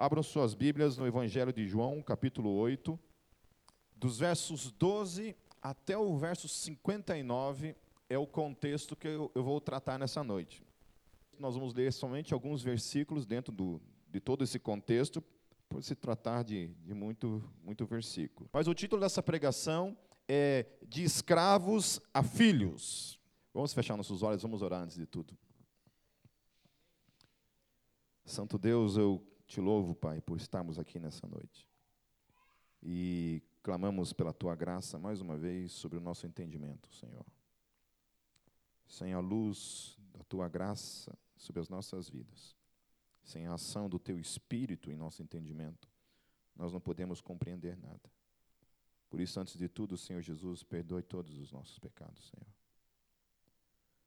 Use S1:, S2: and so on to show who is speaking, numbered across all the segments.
S1: Abram suas Bíblias no Evangelho de João, capítulo 8, dos versos 12 até o verso 59 é o contexto que eu, eu vou tratar nessa noite. Nós vamos ler somente alguns versículos dentro do, de todo esse contexto, por se tratar de, de muito, muito versículo. Mas o título dessa pregação é De Escravos a Filhos. Vamos fechar nossos olhos, vamos orar antes de tudo. Santo Deus, eu te louvo, Pai, por estarmos aqui nessa noite. E clamamos pela tua graça mais uma vez sobre o nosso entendimento, Senhor. Sem a luz da tua graça sobre as nossas vidas, sem a ação do teu espírito em nosso entendimento, nós não podemos compreender nada. Por isso, antes de tudo, Senhor Jesus, perdoe todos os nossos pecados, Senhor.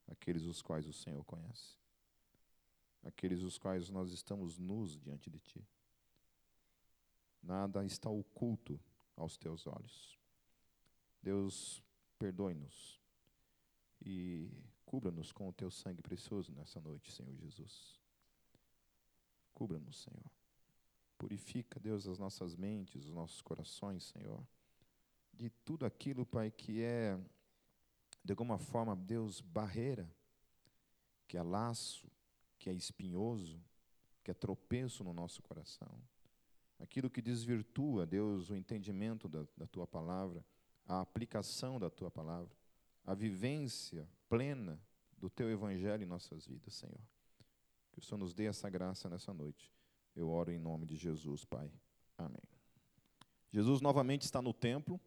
S1: Aqueles os quais o Senhor conhece. Aqueles os quais nós estamos nus diante de Ti. Nada está oculto aos Teus olhos. Deus, perdoe-nos e cubra-nos com o Teu sangue precioso nessa noite, Senhor Jesus. Cubra-nos, Senhor. Purifica, Deus, as nossas mentes, os nossos corações, Senhor, de tudo aquilo, Pai, que é, de alguma forma, Deus, barreira, que é laço, que é espinhoso, que é tropeço no nosso coração. Aquilo que desvirtua, Deus, o entendimento da, da tua palavra, a aplicação da tua palavra, a vivência plena do teu evangelho em nossas vidas, Senhor. Que o Senhor nos dê essa graça nessa noite. Eu oro em nome de Jesus, Pai. Amém. Jesus novamente está no templo,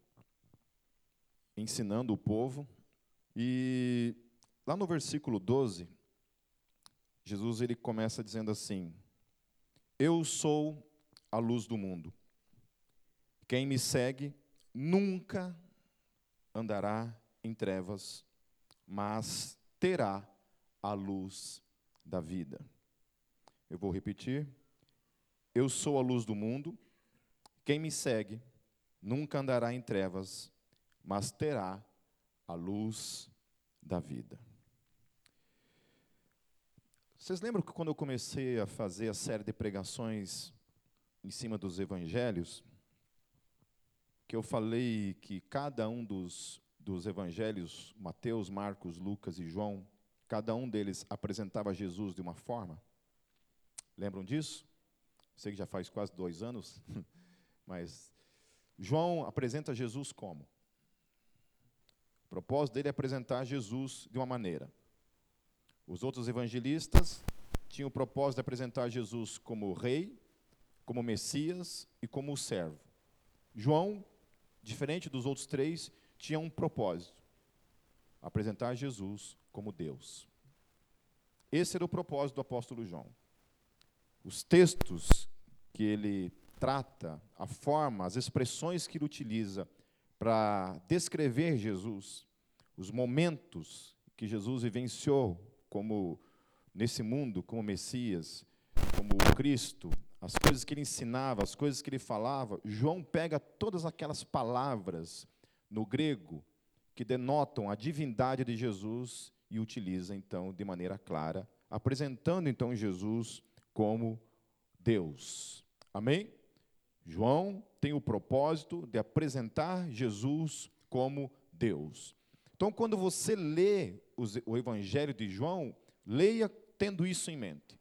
S1: ensinando o povo, e lá no versículo 12, Jesus ele começa dizendo assim: Eu sou a luz do mundo. Quem me segue nunca andará em trevas, mas terá a luz da vida. Eu vou repetir. Eu sou a luz do mundo. Quem me segue nunca andará em trevas, mas terá a luz da vida. Vocês lembram que quando eu comecei a fazer a série de pregações em cima dos evangelhos, que eu falei que cada um dos, dos evangelhos, Mateus, Marcos, Lucas e João, cada um deles apresentava Jesus de uma forma? Lembram disso? Sei que já faz quase dois anos, mas João apresenta Jesus como? O propósito dele é apresentar Jesus de uma maneira. Os outros evangelistas tinham o propósito de apresentar Jesus como rei, como Messias e como servo. João, diferente dos outros três, tinha um propósito: apresentar Jesus como Deus. Esse era o propósito do apóstolo João os textos que ele trata, a forma, as expressões que ele utiliza para descrever Jesus, os momentos que Jesus vivenciou como nesse mundo, como Messias, como Cristo, as coisas que ele ensinava, as coisas que ele falava, João pega todas aquelas palavras no grego que denotam a divindade de Jesus e utiliza então de maneira clara, apresentando então Jesus como Deus. Amém? João tem o propósito de apresentar Jesus como Deus. Então, quando você lê o Evangelho de João, leia tendo isso em mente.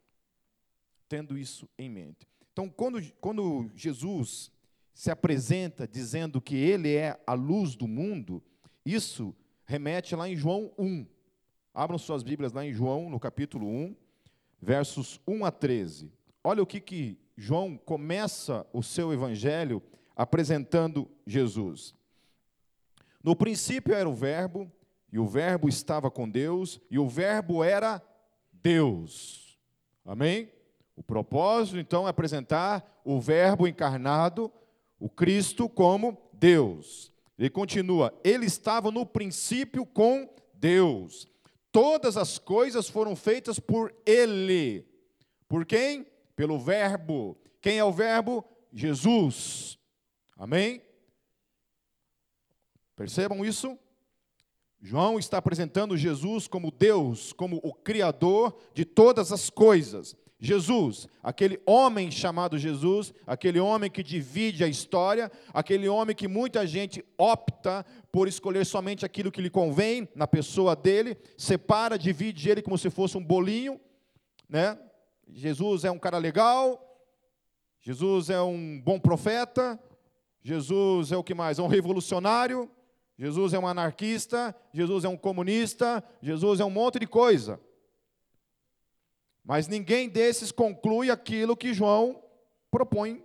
S1: Tendo isso em mente. Então, quando, quando Jesus se apresenta dizendo que ele é a luz do mundo, isso remete lá em João 1. Abram suas Bíblias lá em João, no capítulo 1, versos 1 a 13. Olha o que, que João começa o seu evangelho apresentando Jesus. No princípio era o Verbo, e o Verbo estava com Deus, e o Verbo era Deus. Amém? O propósito, então, é apresentar o Verbo encarnado, o Cristo, como Deus. Ele continua: Ele estava no princípio com Deus. Todas as coisas foram feitas por Ele. Por quem? Pelo Verbo. Quem é o Verbo? Jesus. Amém? Percebam isso? João está apresentando Jesus como Deus, como o Criador de todas as coisas. Jesus, aquele homem chamado Jesus, aquele homem que divide a história, aquele homem que muita gente opta por escolher somente aquilo que lhe convém na pessoa dele, separa, divide ele como se fosse um bolinho, né? Jesus é um cara legal, Jesus é um bom profeta, Jesus é o que mais? É um revolucionário, Jesus é um anarquista, Jesus é um comunista, Jesus é um monte de coisa. Mas ninguém desses conclui aquilo que João propõe,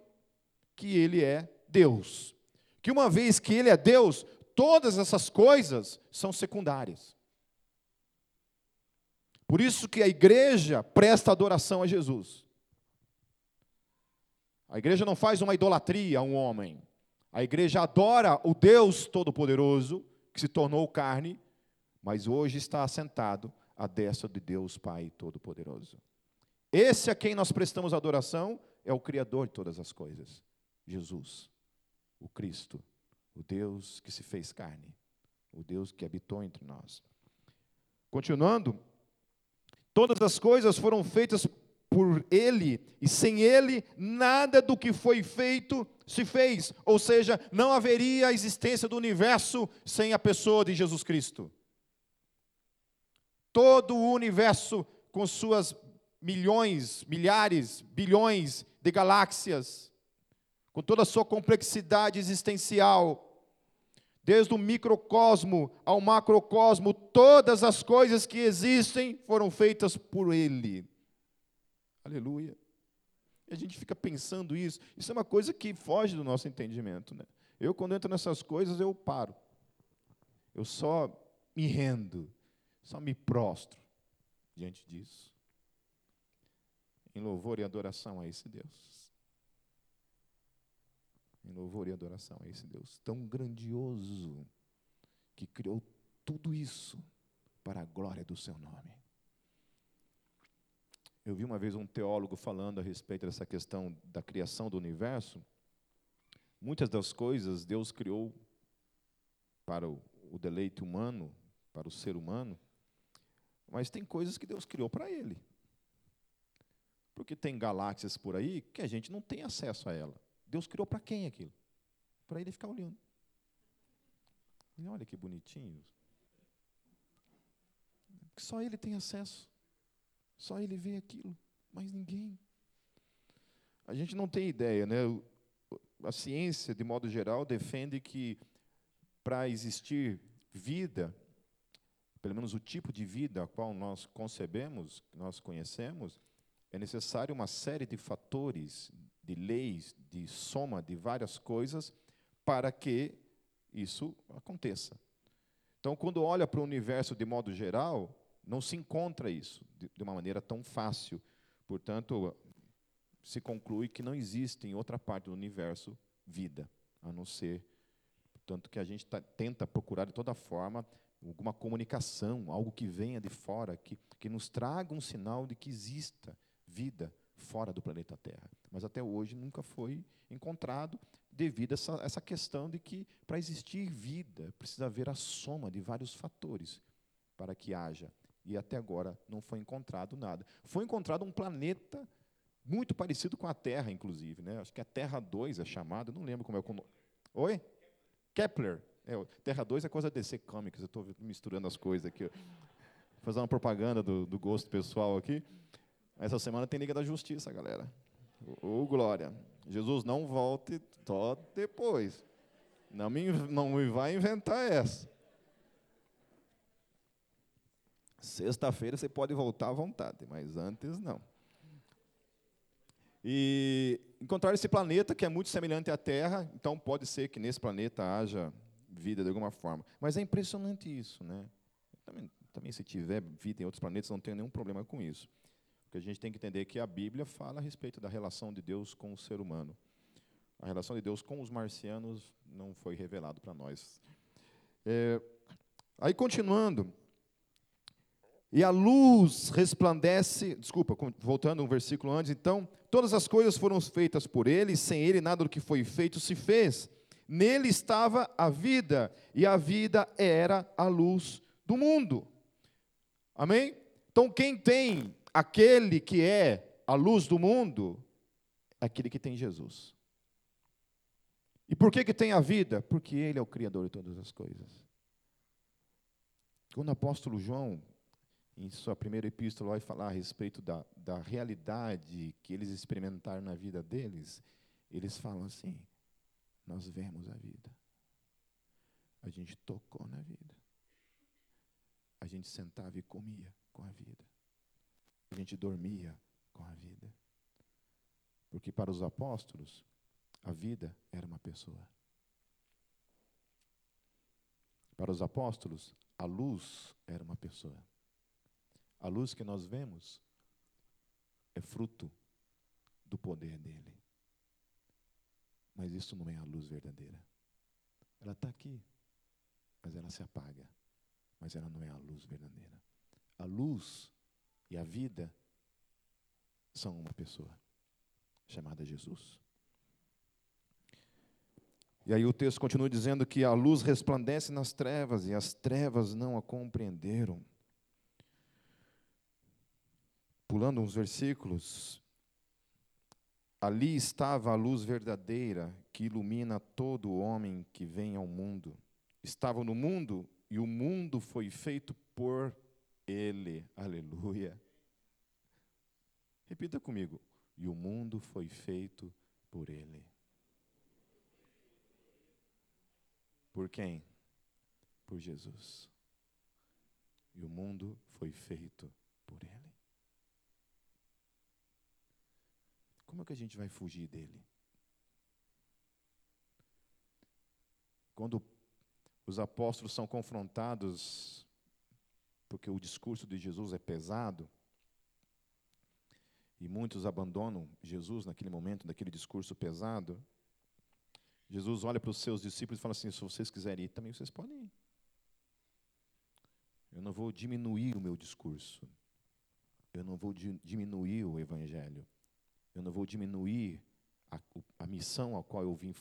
S1: que ele é Deus. Que uma vez que ele é Deus, todas essas coisas são secundárias. Por isso que a igreja presta adoração a Jesus. A igreja não faz uma idolatria a um homem. A igreja adora o Deus Todo-Poderoso, que se tornou carne, mas hoje está assentado à destra de Deus Pai Todo-Poderoso. Esse a quem nós prestamos adoração é o Criador de todas as coisas, Jesus, o Cristo, o Deus que se fez carne, o Deus que habitou entre nós. Continuando, todas as coisas foram feitas por Ele, e sem Ele, nada do que foi feito se fez. Ou seja, não haveria a existência do universo sem a pessoa de Jesus Cristo. Todo o universo, com suas milhões, milhares, bilhões de galáxias, com toda a sua complexidade existencial, desde o microcosmo ao macrocosmo, todas as coisas que existem foram feitas por Ele. Aleluia. E a gente fica pensando isso. Isso é uma coisa que foge do nosso entendimento. Né? Eu, quando entro nessas coisas, eu paro. Eu só me rendo, só me prostro diante disso em louvor e adoração a esse Deus. Em louvor e adoração a esse Deus tão grandioso que criou tudo isso para a glória do seu nome. Eu vi uma vez um teólogo falando a respeito dessa questão da criação do universo. Muitas das coisas Deus criou para o, deleite humano, para o ser humano, mas tem coisas que Deus criou para ele. Porque tem galáxias por aí que a gente não tem acesso a ela. Deus criou para quem aquilo? Para ele ficar olhando. E olha que bonitinho. Só ele tem acesso. Só ele vê aquilo, mas ninguém. A gente não tem ideia, né? A ciência, de modo geral, defende que para existir vida, pelo menos o tipo de vida a qual nós concebemos, nós conhecemos, é necessário uma série de fatores, de leis, de soma de várias coisas para que isso aconteça. Então, quando olha para o universo de modo geral, não se encontra isso de uma maneira tão fácil. Portanto, se conclui que não existe em outra parte do universo vida, a não ser. Portanto, que a gente tá, tenta procurar de toda forma alguma comunicação, algo que venha de fora, que, que nos traga um sinal de que exista vida fora do planeta Terra. Mas até hoje nunca foi encontrado, devido a essa, essa questão de que, para existir vida, precisa haver a soma de vários fatores para que haja. E até agora não foi encontrado nada. Foi encontrado um planeta muito parecido com a Terra, inclusive. Né? Acho que a Terra 2 é chamada, não lembro como é o. Como... Oi? Kepler. É, Terra 2 é coisa DC Comics, eu estou misturando as coisas aqui. Vou fazer uma propaganda do, do gosto pessoal aqui. Essa semana tem Liga da Justiça, galera. Ô, glória. Jesus não volte só depois. Não me, não me vai inventar essa. Sexta-feira você pode voltar à vontade, mas antes não. E encontrar esse planeta que é muito semelhante à Terra, então pode ser que nesse planeta haja vida de alguma forma. Mas é impressionante isso, né? Também, também se tiver vida em outros planetas, não tenho nenhum problema com isso. Porque a gente tem que entender que a Bíblia fala a respeito da relação de Deus com o ser humano. A relação de Deus com os marcianos não foi revelado para nós. É, aí, continuando. E a luz resplandece, desculpa, voltando um versículo antes, então, todas as coisas foram feitas por ele, sem ele nada do que foi feito se fez. Nele estava a vida, e a vida era a luz do mundo. Amém? Então, quem tem aquele que é a luz do mundo é aquele que tem Jesus. E por que, que tem a vida? Porque Ele é o Criador de todas as coisas. Quando o apóstolo João, em sua primeira epístola, vai falar a respeito da, da realidade que eles experimentaram na vida deles, eles falam assim: Nós vemos a vida, a gente tocou na vida, a gente sentava e comia com a vida, a gente dormia com a vida. Porque para os apóstolos, a vida era uma pessoa. Para os apóstolos, a luz era uma pessoa. A luz que nós vemos é fruto do poder dele. Mas isso não é a luz verdadeira. Ela está aqui, mas ela se apaga. Mas ela não é a luz verdadeira. A luz e a vida são uma pessoa, chamada Jesus. E aí o texto continua dizendo que a luz resplandece nas trevas e as trevas não a compreenderam. Pulando uns versículos, ali estava a luz verdadeira que ilumina todo homem que vem ao mundo. Estava no mundo e o mundo foi feito por ele. Aleluia. Repita comigo. E o mundo foi feito por ele. Por quem? Por Jesus. E o mundo foi feito por Ele. Como é que a gente vai fugir dele? Quando os apóstolos são confrontados, porque o discurso de Jesus é pesado, e muitos abandonam Jesus naquele momento, naquele discurso pesado, Jesus olha para os seus discípulos e fala assim: se vocês quiserem ir, também vocês podem ir. Eu não vou diminuir o meu discurso. Eu não vou diminuir o evangelho. Eu não vou diminuir a, a missão a qual eu vim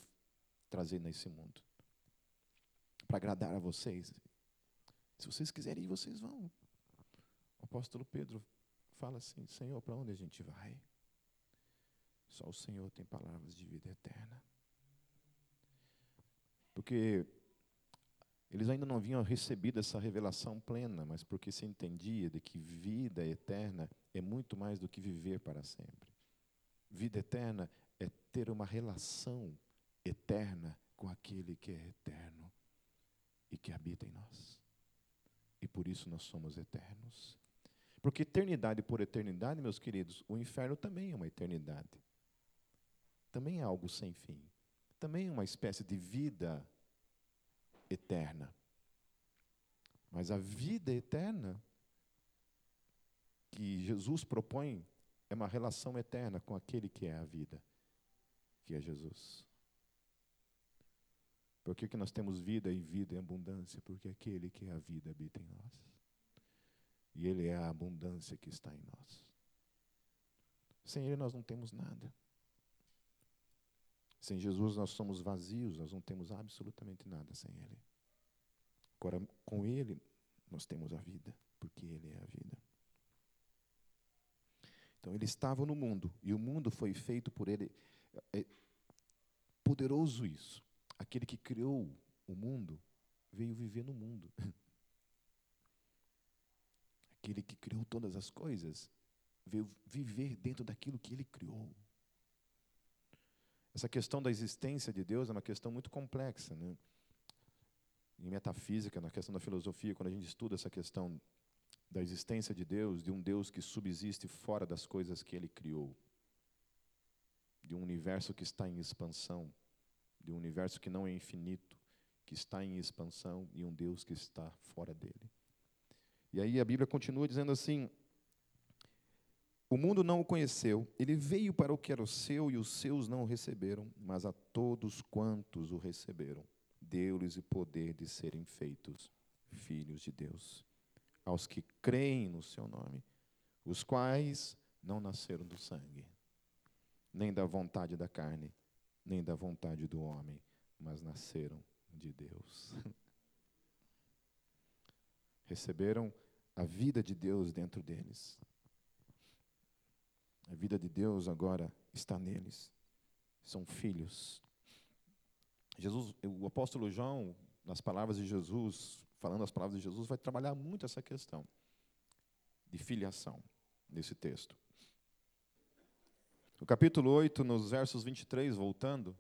S1: trazer nesse mundo. Para agradar a vocês. Se vocês quiserem ir, vocês vão. O apóstolo Pedro fala assim: Senhor, para onde a gente vai? Só o Senhor tem palavras de vida eterna. Porque eles ainda não haviam recebido essa revelação plena, mas porque se entendia de que vida eterna é muito mais do que viver para sempre. Vida eterna é ter uma relação eterna com aquele que é eterno e que habita em nós. E por isso nós somos eternos. Porque eternidade por eternidade, meus queridos, o inferno também é uma eternidade. Também é algo sem fim também uma espécie de vida eterna. Mas a vida eterna que Jesus propõe é uma relação eterna com aquele que é a vida, que é Jesus. Por que, que nós temos vida e vida em abundância? Porque aquele que é a vida habita em nós. E Ele é a abundância que está em nós. Sem Ele nós não temos nada. Sem Jesus nós somos vazios, nós não temos absolutamente nada sem Ele. Agora, com Ele, nós temos a vida, porque Ele é a vida. Então, Ele estava no mundo, e o mundo foi feito por Ele. É poderoso isso. Aquele que criou o mundo veio viver no mundo. Aquele que criou todas as coisas veio viver dentro daquilo que Ele criou. Essa questão da existência de Deus é uma questão muito complexa. Né? Em metafísica, na questão da filosofia, quando a gente estuda essa questão da existência de Deus, de um Deus que subsiste fora das coisas que ele criou, de um universo que está em expansão, de um universo que não é infinito, que está em expansão, e um Deus que está fora dele. E aí a Bíblia continua dizendo assim: o mundo não o conheceu, ele veio para o que era o seu e os seus não o receberam, mas a todos quantos o receberam, deu-lhes o poder de serem feitos filhos de Deus, aos que creem no seu nome, os quais não nasceram do sangue, nem da vontade da carne, nem da vontade do homem, mas nasceram de Deus. Receberam a vida de Deus dentro deles A vida de Deus agora está neles. São filhos. Jesus, o apóstolo João, nas palavras de Jesus, falando as palavras de Jesus, vai trabalhar muito essa questão de filiação nesse texto. No capítulo 8, nos versos 23, voltando,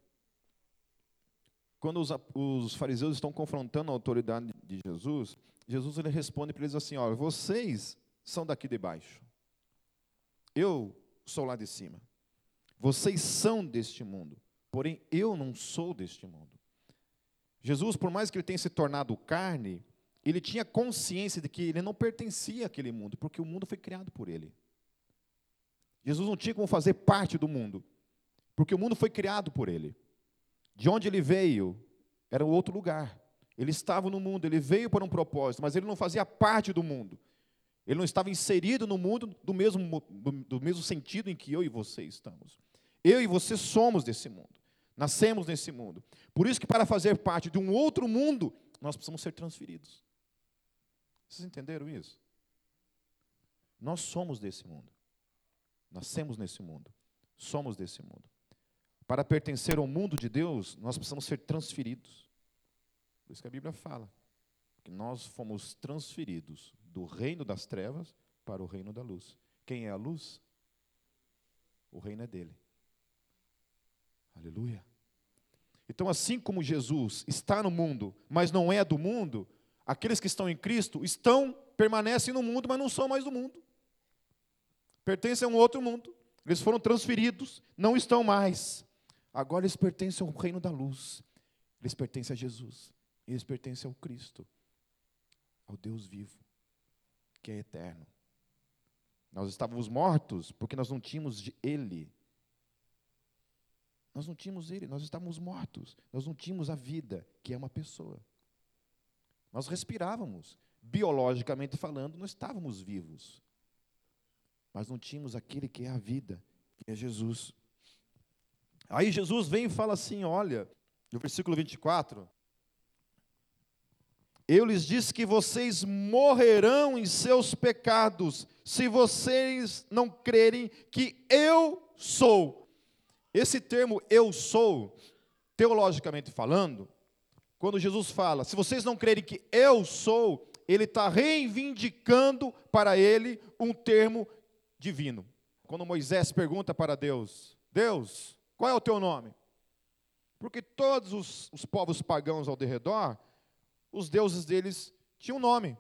S1: quando os, os fariseus estão confrontando a autoridade de Jesus, Jesus ele responde para eles assim: ó, vocês são daqui de baixo, eu sou lá de cima. Vocês são deste mundo, porém eu não sou deste mundo. Jesus, por mais que ele tenha se tornado carne, ele tinha consciência de que ele não pertencia àquele mundo, porque o mundo foi criado por ele. Jesus não tinha como fazer parte do mundo, porque o mundo foi criado por ele. De onde ele veio era outro lugar. Ele estava no mundo, ele veio para um propósito, mas ele não fazia parte do mundo. Ele não estava inserido no mundo do mesmo, do, do mesmo sentido em que eu e você estamos. Eu e você somos desse mundo. Nascemos nesse mundo. Por isso que para fazer parte de um outro mundo, nós precisamos ser transferidos. Vocês entenderam isso? Nós somos desse mundo. Nascemos nesse mundo. Somos desse mundo. Para pertencer ao mundo de Deus, nós precisamos ser transferidos. Por isso que a Bíblia fala que nós fomos transferidos do reino das trevas para o reino da luz. Quem é a luz? O reino é dele. Aleluia. Então, assim como Jesus está no mundo, mas não é do mundo, aqueles que estão em Cristo estão, permanecem no mundo, mas não são mais do mundo. Pertencem a um outro mundo. Eles foram transferidos, não estão mais. Agora eles pertencem ao reino da luz. Eles pertencem a Jesus. Eles pertencem ao Cristo, ao Deus vivo, que é eterno. Nós estávamos mortos porque nós não tínhamos Ele. Nós não tínhamos Ele, nós estávamos mortos. Nós não tínhamos a vida, que é uma pessoa. Nós respirávamos. Biologicamente falando, nós estávamos vivos. Mas não tínhamos aquele que é a vida, que é Jesus. Aí Jesus vem e fala assim: olha, no versículo 24: Eu lhes disse que vocês morrerão em seus pecados, se vocês não crerem que eu sou. Esse termo eu sou, teologicamente falando, quando Jesus fala, se vocês não crerem que eu sou, ele está reivindicando para ele um termo divino. Quando Moisés pergunta para Deus: Deus, qual é o teu nome? Porque todos os, os povos pagãos ao redor, os deuses deles tinham um nome.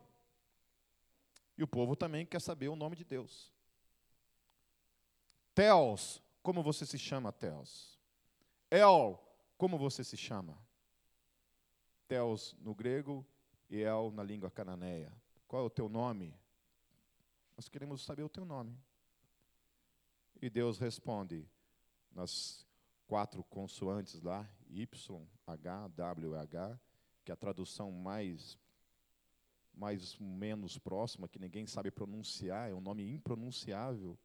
S1: E o povo também quer saber o nome de Deus. Teos, como você se chama, Teos? El, como você se chama? Teos no grego e El na língua cananeia. Qual é o teu nome? Nós queremos saber o teu nome. E Deus responde nas quatro consoantes lá, Y, H, W, H, que é a tradução mais mais menos próxima, que ninguém sabe pronunciar, é um nome impronunciável,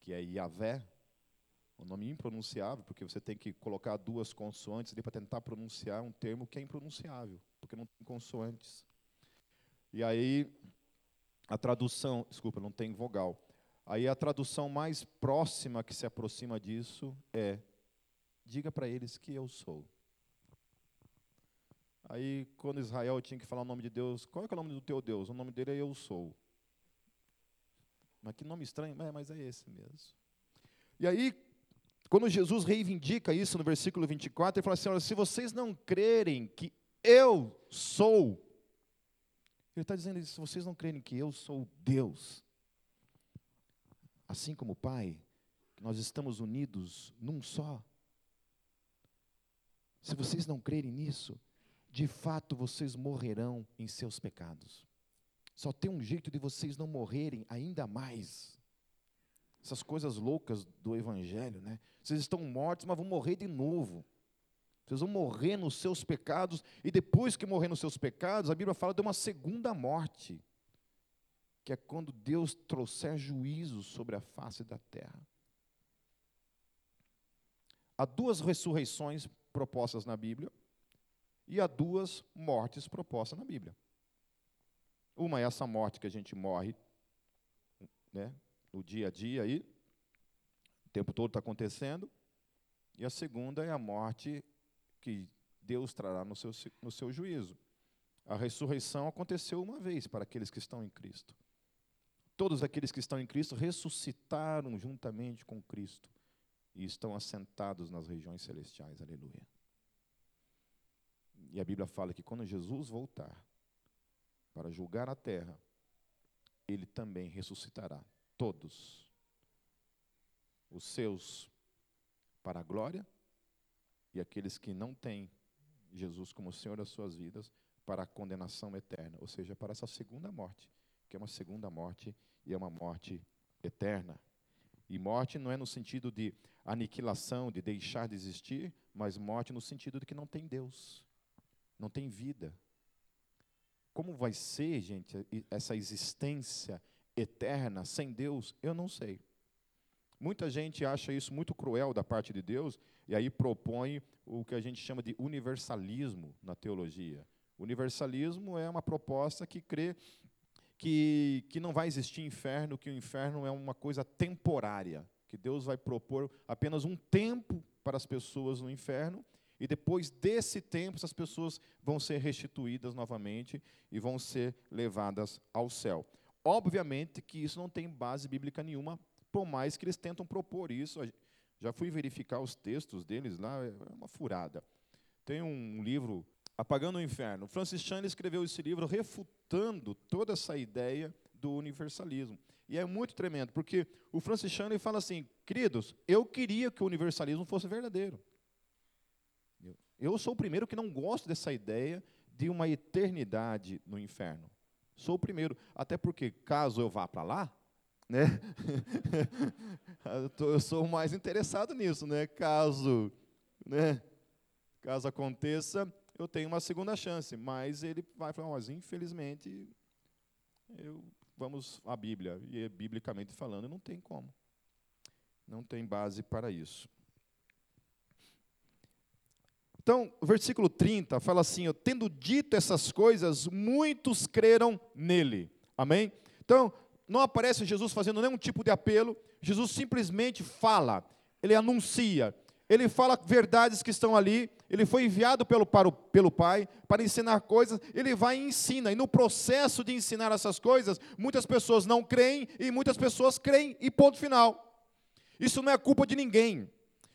S1: que é Yahvé, um nome impronunciável, porque você tem que colocar duas consoantes ali para tentar pronunciar um termo que é impronunciável, porque não tem consoantes. E aí, a tradução, desculpa, não tem vogal. Aí a tradução mais próxima que se aproxima disso é: diga para eles que eu sou. Aí, quando Israel tinha que falar o nome de Deus, qual é, é o nome do teu Deus? O nome dele é Eu Sou. Mas que nome estranho, mas é esse mesmo. E aí, quando Jesus reivindica isso no versículo 24, ele fala assim: olha, se vocês não crerem que eu sou, ele está dizendo isso, se vocês não crerem que eu sou Deus, assim como o Pai, nós estamos unidos num só. Se vocês não crerem nisso, de fato vocês morrerão em seus pecados. Só tem um jeito de vocês não morrerem ainda mais. Essas coisas loucas do Evangelho, né? Vocês estão mortos, mas vão morrer de novo. Vocês vão morrer nos seus pecados, e depois que morrer nos seus pecados, a Bíblia fala de uma segunda morte que é quando Deus trouxer juízo sobre a face da terra. Há duas ressurreições propostas na Bíblia e há duas mortes propostas na Bíblia. Uma é essa morte que a gente morre né, no dia a dia aí, tempo todo está acontecendo. E a segunda é a morte que Deus trará no seu, no seu juízo. A ressurreição aconteceu uma vez para aqueles que estão em Cristo. Todos aqueles que estão em Cristo ressuscitaram juntamente com Cristo e estão assentados nas regiões celestiais. Aleluia. E a Bíblia fala que quando Jesus voltar para julgar a terra, ele também ressuscitará todos os seus para a glória e aqueles que não têm Jesus como Senhor das suas vidas para a condenação eterna, ou seja, para essa segunda morte, que é uma segunda morte e é uma morte eterna. E morte não é no sentido de aniquilação, de deixar de existir, mas morte no sentido de que não tem Deus, não tem vida. Como vai ser, gente, essa existência eterna sem Deus? Eu não sei. Muita gente acha isso muito cruel da parte de Deus e aí propõe o que a gente chama de universalismo na teologia. Universalismo é uma proposta que crê que, que não vai existir inferno, que o inferno é uma coisa temporária, que Deus vai propor apenas um tempo para as pessoas no inferno e depois desse tempo, essas pessoas vão ser restituídas novamente e vão ser levadas ao céu. Obviamente que isso não tem base bíblica nenhuma, por mais que eles tentam propor isso. Já fui verificar os textos deles lá, é uma furada. Tem um livro, Apagando o Inferno. Francis Chan escreveu esse livro refutando toda essa ideia do universalismo. E é muito tremendo, porque o Francis Chan fala assim, queridos, eu queria que o universalismo fosse verdadeiro. Eu sou o primeiro que não gosto dessa ideia de uma eternidade no inferno. Sou o primeiro, até porque caso eu vá para lá, né? eu sou o mais interessado nisso, né? Caso, né? Caso aconteça, eu tenho uma segunda chance, mas ele vai falar, mas infelizmente eu, vamos à Bíblia e biblicamente falando não tem como, não tem base para isso. Então, o versículo 30 fala assim: tendo dito essas coisas, muitos creram nele. Amém? Então, não aparece Jesus fazendo nenhum tipo de apelo, Jesus simplesmente fala, ele anuncia, ele fala verdades que estão ali, ele foi enviado pelo, para o, pelo Pai para ensinar coisas, ele vai e ensina, e no processo de ensinar essas coisas, muitas pessoas não creem e muitas pessoas creem, e ponto final. Isso não é culpa de ninguém.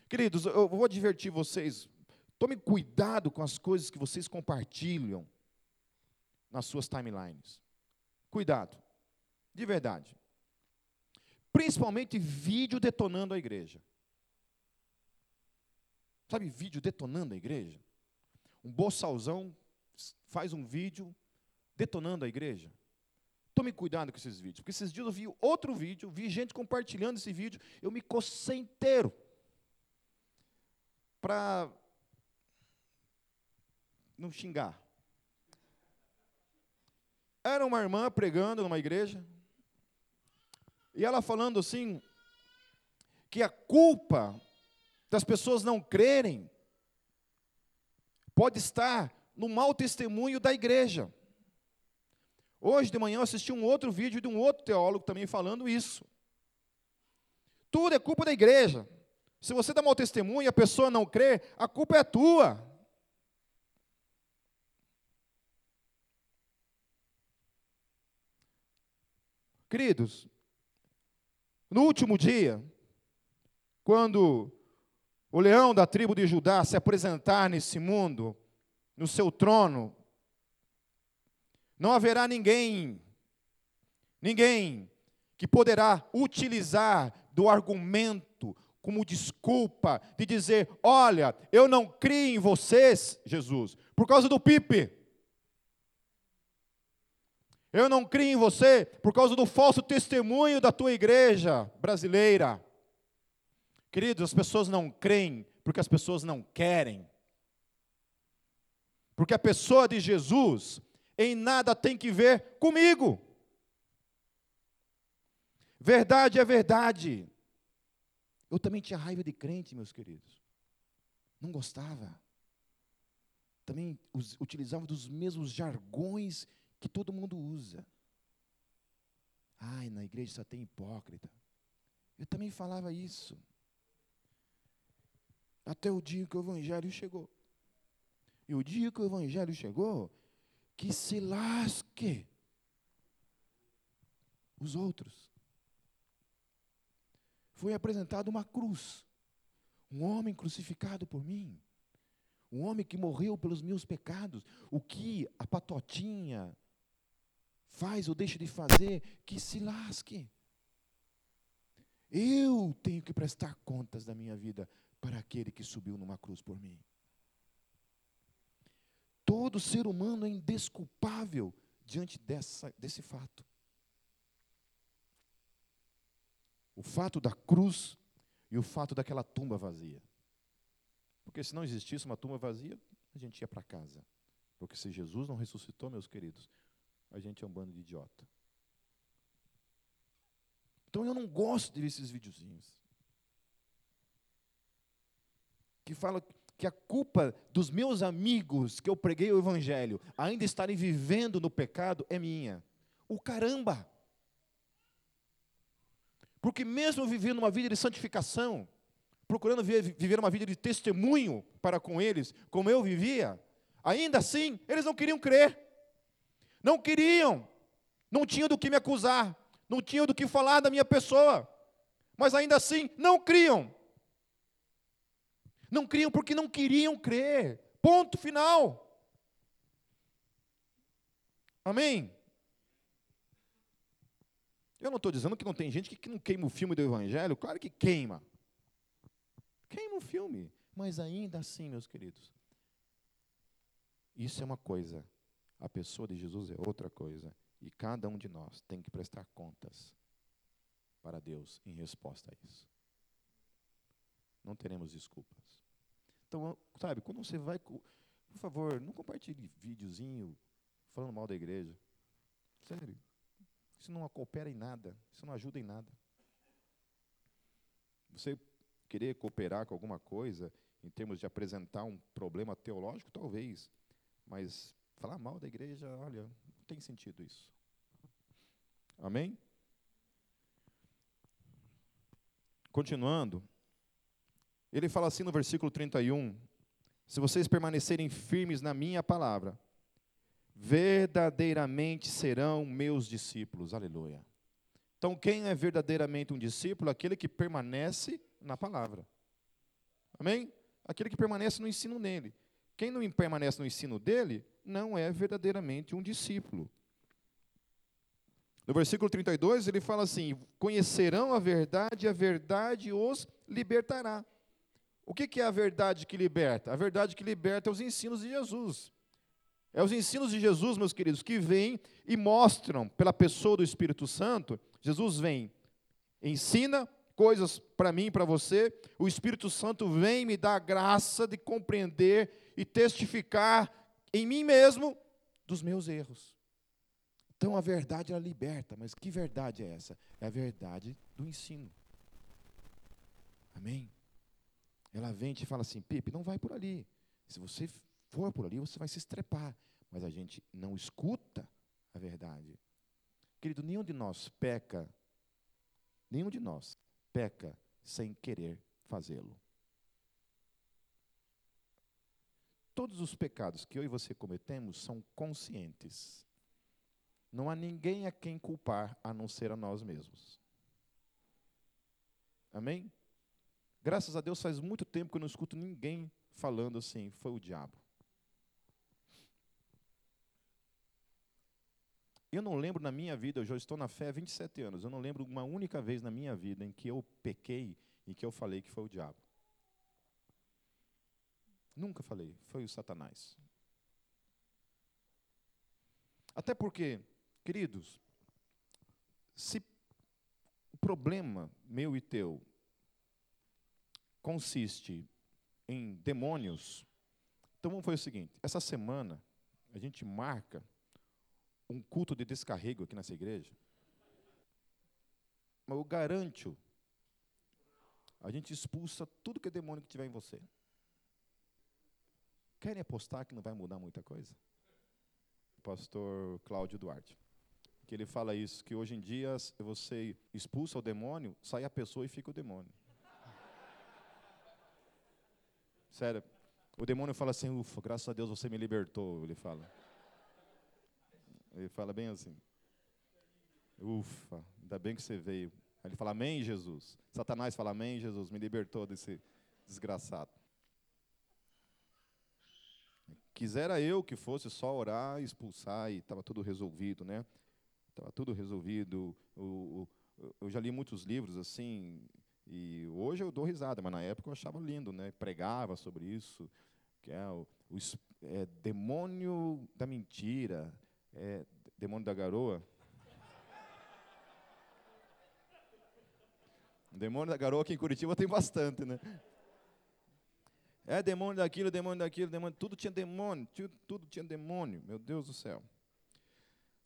S1: Queridos, eu vou advertir vocês, Tome cuidado com as coisas que vocês compartilham nas suas timelines. Cuidado, de verdade. Principalmente vídeo detonando a igreja. Sabe, vídeo detonando a igreja? Um boçalzão faz um vídeo detonando a igreja. Tome cuidado com esses vídeos, porque esses dias eu vi outro vídeo, vi gente compartilhando esse vídeo, eu me cocei inteiro para não xingar. Era uma irmã pregando numa igreja, e ela falando assim, que a culpa das pessoas não crerem pode estar no mau testemunho da igreja. Hoje de manhã eu assisti um outro vídeo de um outro teólogo também falando isso. Tudo é culpa da igreja. Se você dá mau testemunho e a pessoa não crê, a culpa é tua. Queridos, no último dia, quando o leão da tribo de Judá se apresentar nesse mundo, no seu trono, não haverá ninguém, ninguém que poderá utilizar do argumento como desculpa de dizer: olha, eu não criei em vocês, Jesus, por causa do Pipe. Eu não crio em você por causa do falso testemunho da tua igreja brasileira. Queridos, as pessoas não creem porque as pessoas não querem. Porque a pessoa de Jesus em nada tem que ver comigo. Verdade é verdade. Eu também tinha raiva de crente, meus queridos. Não gostava. Também utilizava dos mesmos jargões que todo mundo usa. Ai, na igreja só tem hipócrita. Eu também falava isso. Até o dia que o Evangelho chegou. E o dia que o Evangelho chegou, que se lasque os outros. Foi apresentada uma cruz, um homem crucificado por mim, um homem que morreu pelos meus pecados. O que a patotinha faz ou deixa de fazer, que se lasque. Eu tenho que prestar contas da minha vida para aquele que subiu numa cruz por mim. Todo ser humano é indesculpável diante dessa, desse fato. O fato da cruz e o fato daquela tumba vazia. Porque se não existisse uma tumba vazia, a gente ia para casa. Porque se Jesus não ressuscitou, meus queridos, a gente é um bando de idiota. Então eu não gosto de ver esses videozinhos. Que fala que a culpa dos meus amigos que eu preguei o evangelho ainda estarem vivendo no pecado é minha. O caramba! Porque mesmo vivendo uma vida de santificação, procurando viver uma vida de testemunho para com eles, como eu vivia, ainda assim, eles não queriam crer. Não queriam. Não tinham do que me acusar, não tinham do que falar da minha pessoa. Mas ainda assim, não criam. Não criam porque não queriam crer. Ponto final. Amém? Eu não estou dizendo que não tem gente que não queima o filme do Evangelho, claro que queima. Queima o filme. Mas ainda assim, meus queridos, isso é uma coisa, a pessoa de Jesus é outra coisa. E cada um de nós tem que prestar contas para Deus em resposta a isso. Não teremos desculpas. Então, sabe, quando você vai. Por favor, não compartilhe videozinho falando mal da igreja. Sério. Isso não coopera em nada. Isso não ajuda em nada. Você querer cooperar com alguma coisa, em termos de apresentar um problema teológico, talvez. Mas falar mal da igreja, olha, não tem sentido isso. Amém? Continuando, ele fala assim no versículo 31: Se vocês permanecerem firmes na minha palavra, verdadeiramente serão meus discípulos. Aleluia. Então, quem é verdadeiramente um discípulo? Aquele que permanece na palavra. Amém? Aquele que permanece no ensino nele. Quem não permanece no ensino dele, não é verdadeiramente um discípulo. No versículo 32, ele fala assim: Conhecerão a verdade, e a verdade os libertará. O que é a verdade que liberta? A verdade que liberta é os ensinos de Jesus. É os ensinos de Jesus, meus queridos, que vêm e mostram pela pessoa do Espírito Santo. Jesus vem, ensina coisas para mim para você. O Espírito Santo vem me dar a graça de compreender e testificar em mim mesmo dos meus erros. Então a verdade ela liberta, mas que verdade é essa? É a verdade do ensino. Amém? Ela vem e te fala assim: Pipe, não vai por ali. Se você for por ali, você vai se estrepar. Mas a gente não escuta a verdade. Querido, nenhum de nós peca, nenhum de nós peca sem querer fazê-lo. Todos os pecados que eu e você cometemos são conscientes. Não há ninguém a quem culpar a não ser a nós mesmos. Amém? Graças a Deus faz muito tempo que eu não escuto ninguém falando assim, foi o diabo. Eu não lembro na minha vida, eu já estou na fé há 27 anos, eu não lembro uma única vez na minha vida em que eu pequei e que eu falei que foi o diabo. Nunca falei, foi o Satanás. Até porque Queridos, se o problema meu e teu consiste em demônios, então fazer o seguinte: essa semana a gente marca um culto de descarrego aqui nessa igreja. Mas eu garanto, a gente expulsa tudo que é demônio que tiver em você. Querem apostar que não vai mudar muita coisa? Pastor Cláudio Duarte que ele fala isso, que hoje em dia você expulsa o demônio, sai a pessoa e fica o demônio. Sério. O demônio fala assim, ufa, graças a Deus você me libertou, ele fala. Ele fala bem assim. Ufa, ainda bem que você veio. Ele fala, amém, Jesus. Satanás fala, amém, Jesus, me libertou desse desgraçado. Quisera eu que fosse só orar, expulsar e estava tudo resolvido, né? Estava tudo resolvido. O, o, eu já li muitos livros assim, e hoje eu dou risada, mas na época eu achava lindo, né? Pregava sobre isso, que é o, o é, demônio da mentira, é, demônio da garoa. Demônio da garoa aqui em Curitiba tem bastante, né? É demônio daquilo, demônio daquilo, demônio. Tudo tinha demônio, tudo, tinha demônio, meu Deus do céu.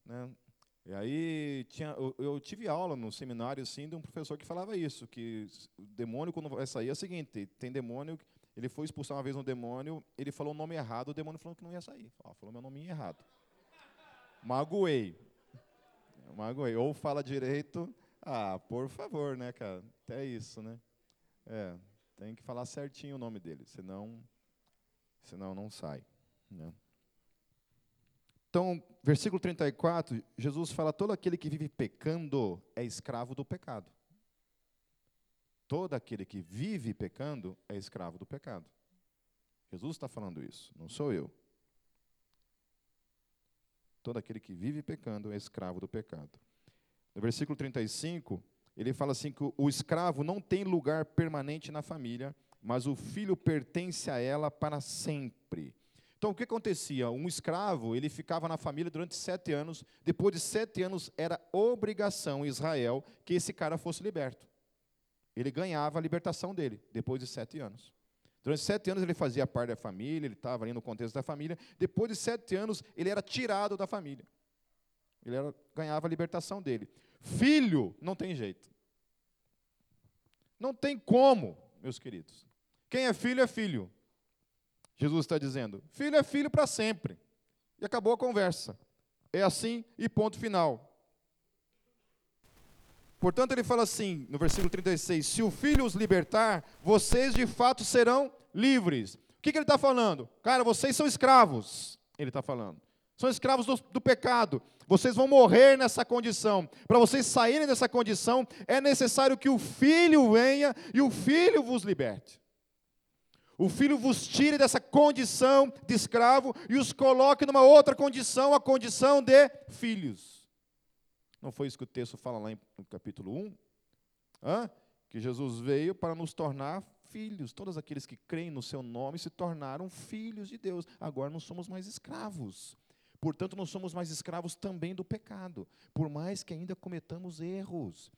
S1: Né? E aí tinha, eu, eu, tive aula no seminário assim de um professor que falava isso, que o demônio quando vai sair é o seguinte, tem demônio, ele foi expulsar uma vez um demônio, ele falou o nome errado, o demônio falou que não ia sair. falou meu nome errado. Magoei. Magoei. Ou fala direito, ah, por favor, né, cara? Até isso, né? É, tem que falar certinho o nome dele, senão, senão não sai. Né? Então, versículo 34, Jesus fala: todo aquele que vive pecando é escravo do pecado. Todo aquele que vive pecando é escravo do pecado. Jesus está falando isso, não sou eu. Todo aquele que vive pecando é escravo do pecado. No versículo 35, ele fala assim que o escravo não tem lugar permanente na família, mas o filho pertence a ela para sempre. Então, o que acontecia? Um escravo, ele ficava na família durante sete anos. Depois de sete anos, era obrigação em Israel que esse cara fosse liberto. Ele ganhava a libertação dele, depois de sete anos. Durante sete anos, ele fazia parte da família, ele estava ali no contexto da família. Depois de sete anos, ele era tirado da família. Ele era, ganhava a libertação dele. Filho, não tem jeito. Não tem como, meus queridos. Quem é filho é filho. Jesus está dizendo: filho é filho para sempre. E acabou a conversa. É assim e ponto final. Portanto, ele fala assim, no versículo 36, se o filho os libertar, vocês de fato serão livres. O que, que ele está falando? Cara, vocês são escravos, ele está falando. São escravos do, do pecado. Vocês vão morrer nessa condição. Para vocês saírem dessa condição, é necessário que o filho venha e o filho vos liberte. O filho vos tire dessa condição de escravo e os coloque numa outra condição, a condição de filhos. Não foi isso que o texto fala lá no capítulo 1? Hã? Que Jesus veio para nos tornar filhos. Todos aqueles que creem no seu nome se tornaram filhos de Deus. Agora não somos mais escravos. Portanto, não somos mais escravos também do pecado, por mais que ainda cometamos erros.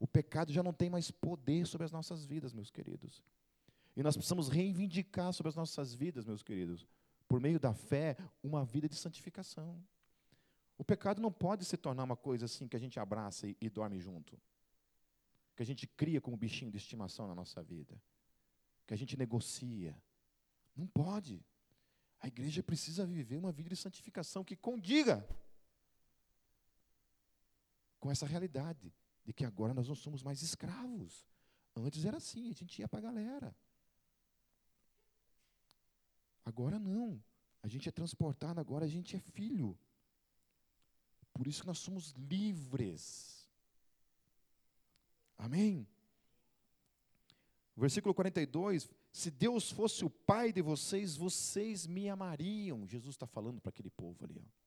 S1: O pecado já não tem mais poder sobre as nossas vidas, meus queridos. E nós precisamos reivindicar sobre as nossas vidas, meus queridos, por meio da fé, uma vida de santificação. O pecado não pode se tornar uma coisa assim que a gente abraça e, e dorme junto. Que a gente cria como bichinho de estimação na nossa vida. Que a gente negocia. Não pode. A igreja precisa viver uma vida de santificação que condiga com essa realidade de que agora nós não somos mais escravos. Antes era assim, a gente ia para a galera. Agora não. A gente é transportado, agora a gente é filho. Por isso que nós somos livres. Amém? Versículo 42: Se Deus fosse o Pai de vocês, vocês me amariam. Jesus está falando para aquele povo ali. Ó.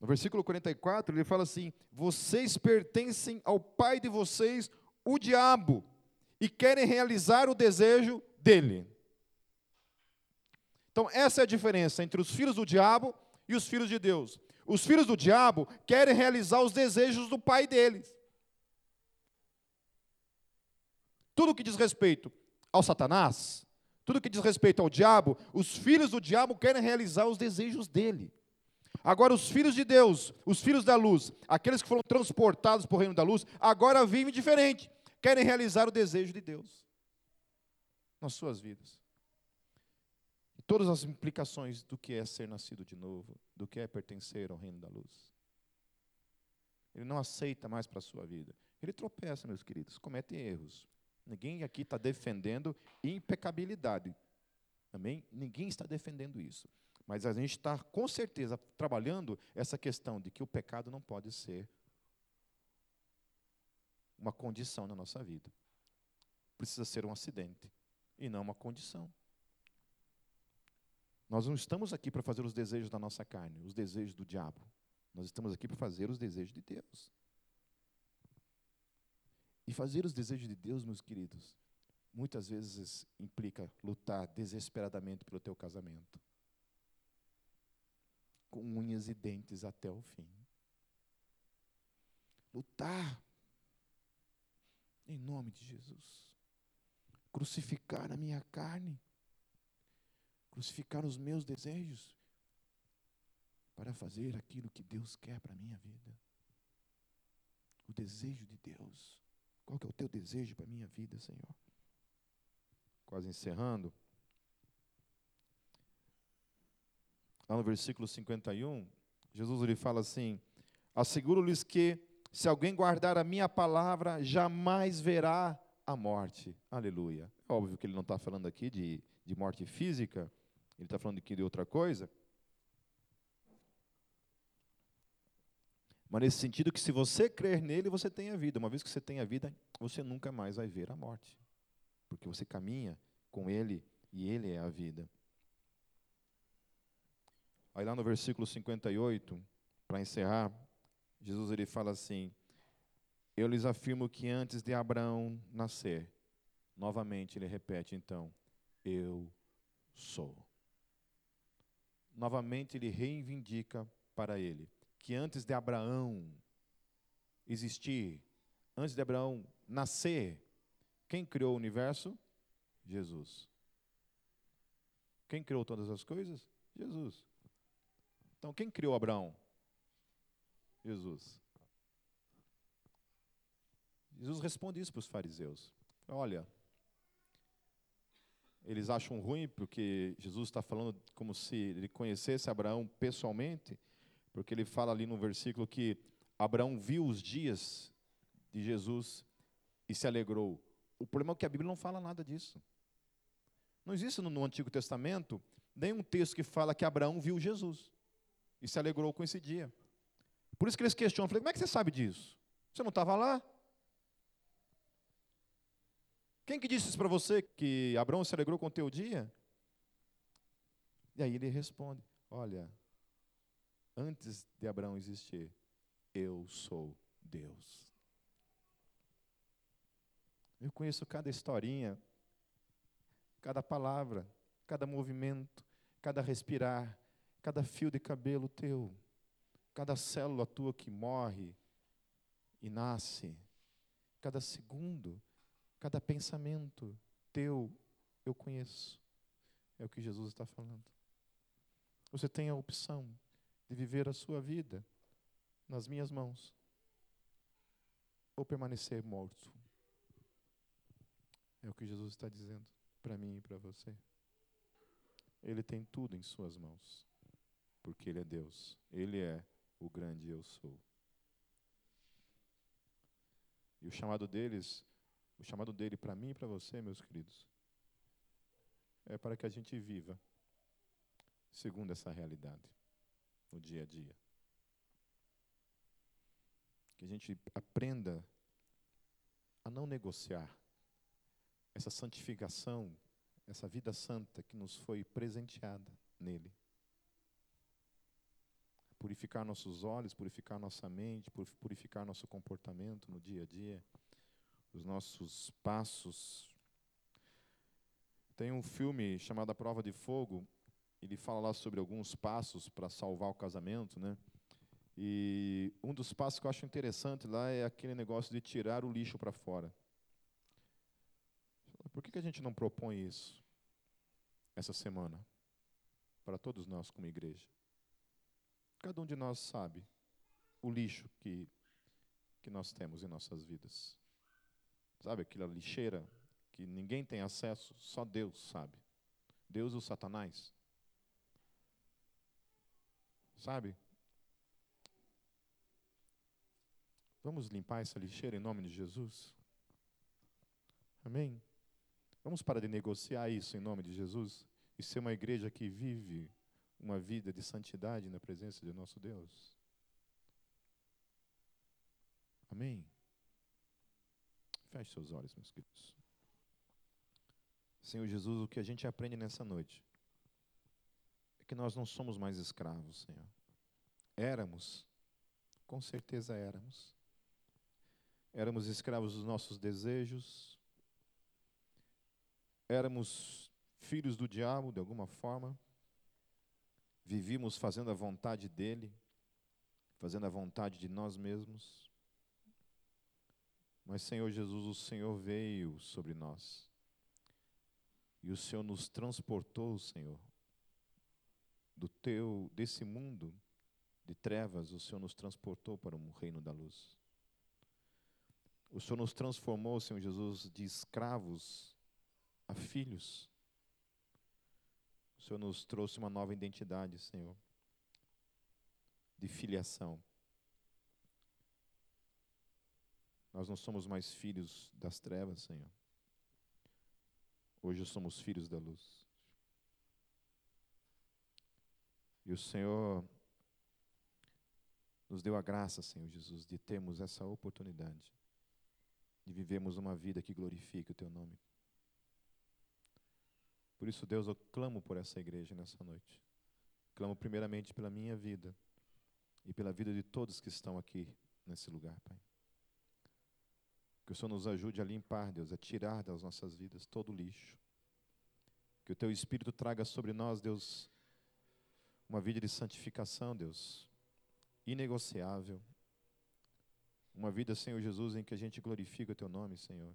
S1: No versículo 44, ele fala assim: Vocês pertencem ao pai de vocês, o diabo, e querem realizar o desejo dele. Então, essa é a diferença entre os filhos do diabo e os filhos de Deus. Os filhos do diabo querem realizar os desejos do pai deles. Tudo que diz respeito ao Satanás, tudo que diz respeito ao diabo, os filhos do diabo querem realizar os desejos dele. Agora, os filhos de Deus, os filhos da luz, aqueles que foram transportados para o reino da luz, agora vivem diferente, querem realizar o desejo de Deus nas suas vidas todas as implicações do que é ser nascido de novo, do que é pertencer ao reino da luz. Ele não aceita mais para a sua vida. Ele tropeça, meus queridos, comete erros. Ninguém aqui está defendendo impecabilidade. Amém? Ninguém está defendendo isso. Mas a gente está, com certeza, trabalhando essa questão de que o pecado não pode ser uma condição na nossa vida. Precisa ser um acidente e não uma condição. Nós não estamos aqui para fazer os desejos da nossa carne, os desejos do diabo. Nós estamos aqui para fazer os desejos de Deus. E fazer os desejos de Deus, meus queridos, muitas vezes implica lutar desesperadamente pelo teu casamento. Com unhas e dentes até o fim. Lutar em nome de Jesus. Crucificar a minha carne, crucificar os meus desejos, para fazer aquilo que Deus quer para a minha vida. O desejo de Deus. Qual que é o teu desejo para a minha vida, Senhor? Quase encerrando. Lá no versículo 51, Jesus lhe fala assim: Asseguro-lhes que, se alguém guardar a minha palavra, jamais verá a morte. Aleluia. É óbvio que ele não está falando aqui de, de morte física, ele está falando aqui de outra coisa. Mas nesse sentido que se você crer nele, você tem a vida. Uma vez que você tem a vida, você nunca mais vai ver a morte. Porque você caminha com ele e ele é a vida. Aí lá no versículo 58, para encerrar, Jesus ele fala assim: Eu lhes afirmo que antes de Abraão nascer, novamente ele repete então, eu sou. Novamente ele reivindica para ele que antes de Abraão existir, antes de Abraão nascer, quem criou o universo? Jesus. Quem criou todas as coisas? Jesus. Então, quem criou Abraão? Jesus. Jesus responde isso para os fariseus. Olha, eles acham ruim porque Jesus está falando como se ele conhecesse Abraão pessoalmente porque ele fala ali no versículo que Abraão viu os dias de Jesus e se alegrou. O problema é que a Bíblia não fala nada disso. Não existe no, Antigo Testamento nenhum texto que fala que Abraão viu Jesus e se alegrou com esse dia. Por isso que eles questionam, falei, como é que você sabe disso? Você não estava lá? Quem que disse isso para você, que Abraão se alegrou com o teu dia? E aí ele responde, olha, antes de Abraão existir, eu sou Deus. Eu conheço cada historinha, cada palavra, cada movimento, cada respirar, cada fio de cabelo teu, cada célula tua que morre e nasce, cada segundo, cada pensamento teu, eu conheço. É o que Jesus está falando. Você tem a opção de viver a sua vida nas minhas mãos ou permanecer morto. É o que Jesus está dizendo para mim e para você. Ele tem tudo em suas mãos, porque Ele é Deus. Ele é o grande eu sou. E o chamado deles, o chamado dele para mim e para você, meus queridos, é para que a gente viva segundo essa realidade no dia a dia. Que a gente aprenda a não negociar essa santificação, essa vida santa que nos foi presenteada nele. Purificar nossos olhos, purificar nossa mente, purificar nosso comportamento no dia a dia, os nossos passos. Tem um filme chamado A Prova de Fogo, ele fala lá sobre alguns passos para salvar o casamento, né? E um dos passos que eu acho interessante lá é aquele negócio de tirar o lixo para fora. Por que, que a gente não propõe isso essa semana para todos nós como igreja? Cada um de nós sabe o lixo que que nós temos em nossas vidas. Sabe aquela lixeira que ninguém tem acesso, só Deus sabe. Deus e o Satanás. Sabe? Vamos limpar essa lixeira em nome de Jesus? Amém? Vamos parar de negociar isso em nome de Jesus e ser uma igreja que vive uma vida de santidade na presença de nosso Deus. Amém? Feche seus olhos, meus queridos. Senhor Jesus, o que a gente aprende nessa noite que nós não somos mais escravos, Senhor. Éramos, com certeza éramos. Éramos escravos dos nossos desejos, éramos filhos do diabo de alguma forma, vivíamos fazendo a vontade dele, fazendo a vontade de nós mesmos. Mas, Senhor Jesus, o Senhor veio sobre nós. E o Senhor nos transportou, Senhor, do teu desse mundo de trevas, o Senhor nos transportou para o reino da luz. O Senhor nos transformou, Senhor Jesus, de escravos a filhos. O Senhor nos trouxe uma nova identidade, Senhor, de filiação. Nós não somos mais filhos das trevas, Senhor. Hoje somos filhos da luz. E o Senhor nos deu a graça, Senhor Jesus, de termos essa oportunidade de vivermos uma vida que glorifique o Teu nome. Por isso, Deus, eu clamo por essa igreja nessa noite. Clamo primeiramente pela minha vida e pela vida de todos que estão aqui nesse lugar, Pai. Que o Senhor nos ajude a limpar, Deus, a tirar das nossas vidas todo o lixo. Que o Teu Espírito traga sobre nós, Deus, uma vida de santificação, Deus, inegociável. Uma vida, Senhor Jesus, em que a gente glorifica o Teu nome, Senhor.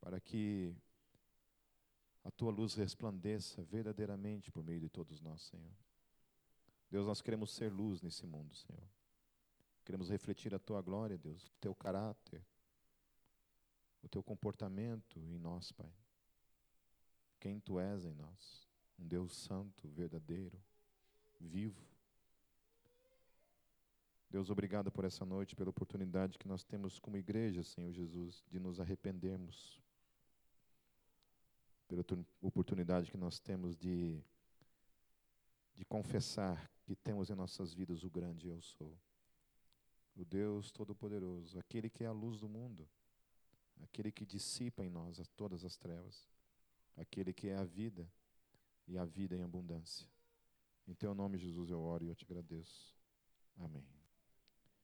S1: Para que a Tua luz resplandeça verdadeiramente por meio de todos nós, Senhor. Deus, nós queremos ser luz nesse mundo, Senhor. Queremos refletir a tua glória, Deus, o teu caráter, o teu comportamento em nós, Pai. Quem tu és em nós, um Deus santo, verdadeiro, vivo. Deus, obrigado por essa noite, pela oportunidade que nós temos como igreja, Senhor Jesus, de nos arrependermos. Pela oportunidade que nós temos de, de confessar que temos em nossas vidas o grande eu sou o Deus Todo-Poderoso, aquele que é a luz do mundo, aquele que dissipa em nós todas as trevas, aquele que é a vida e a vida em abundância. Em teu nome, Jesus, eu oro e eu te agradeço. Amém.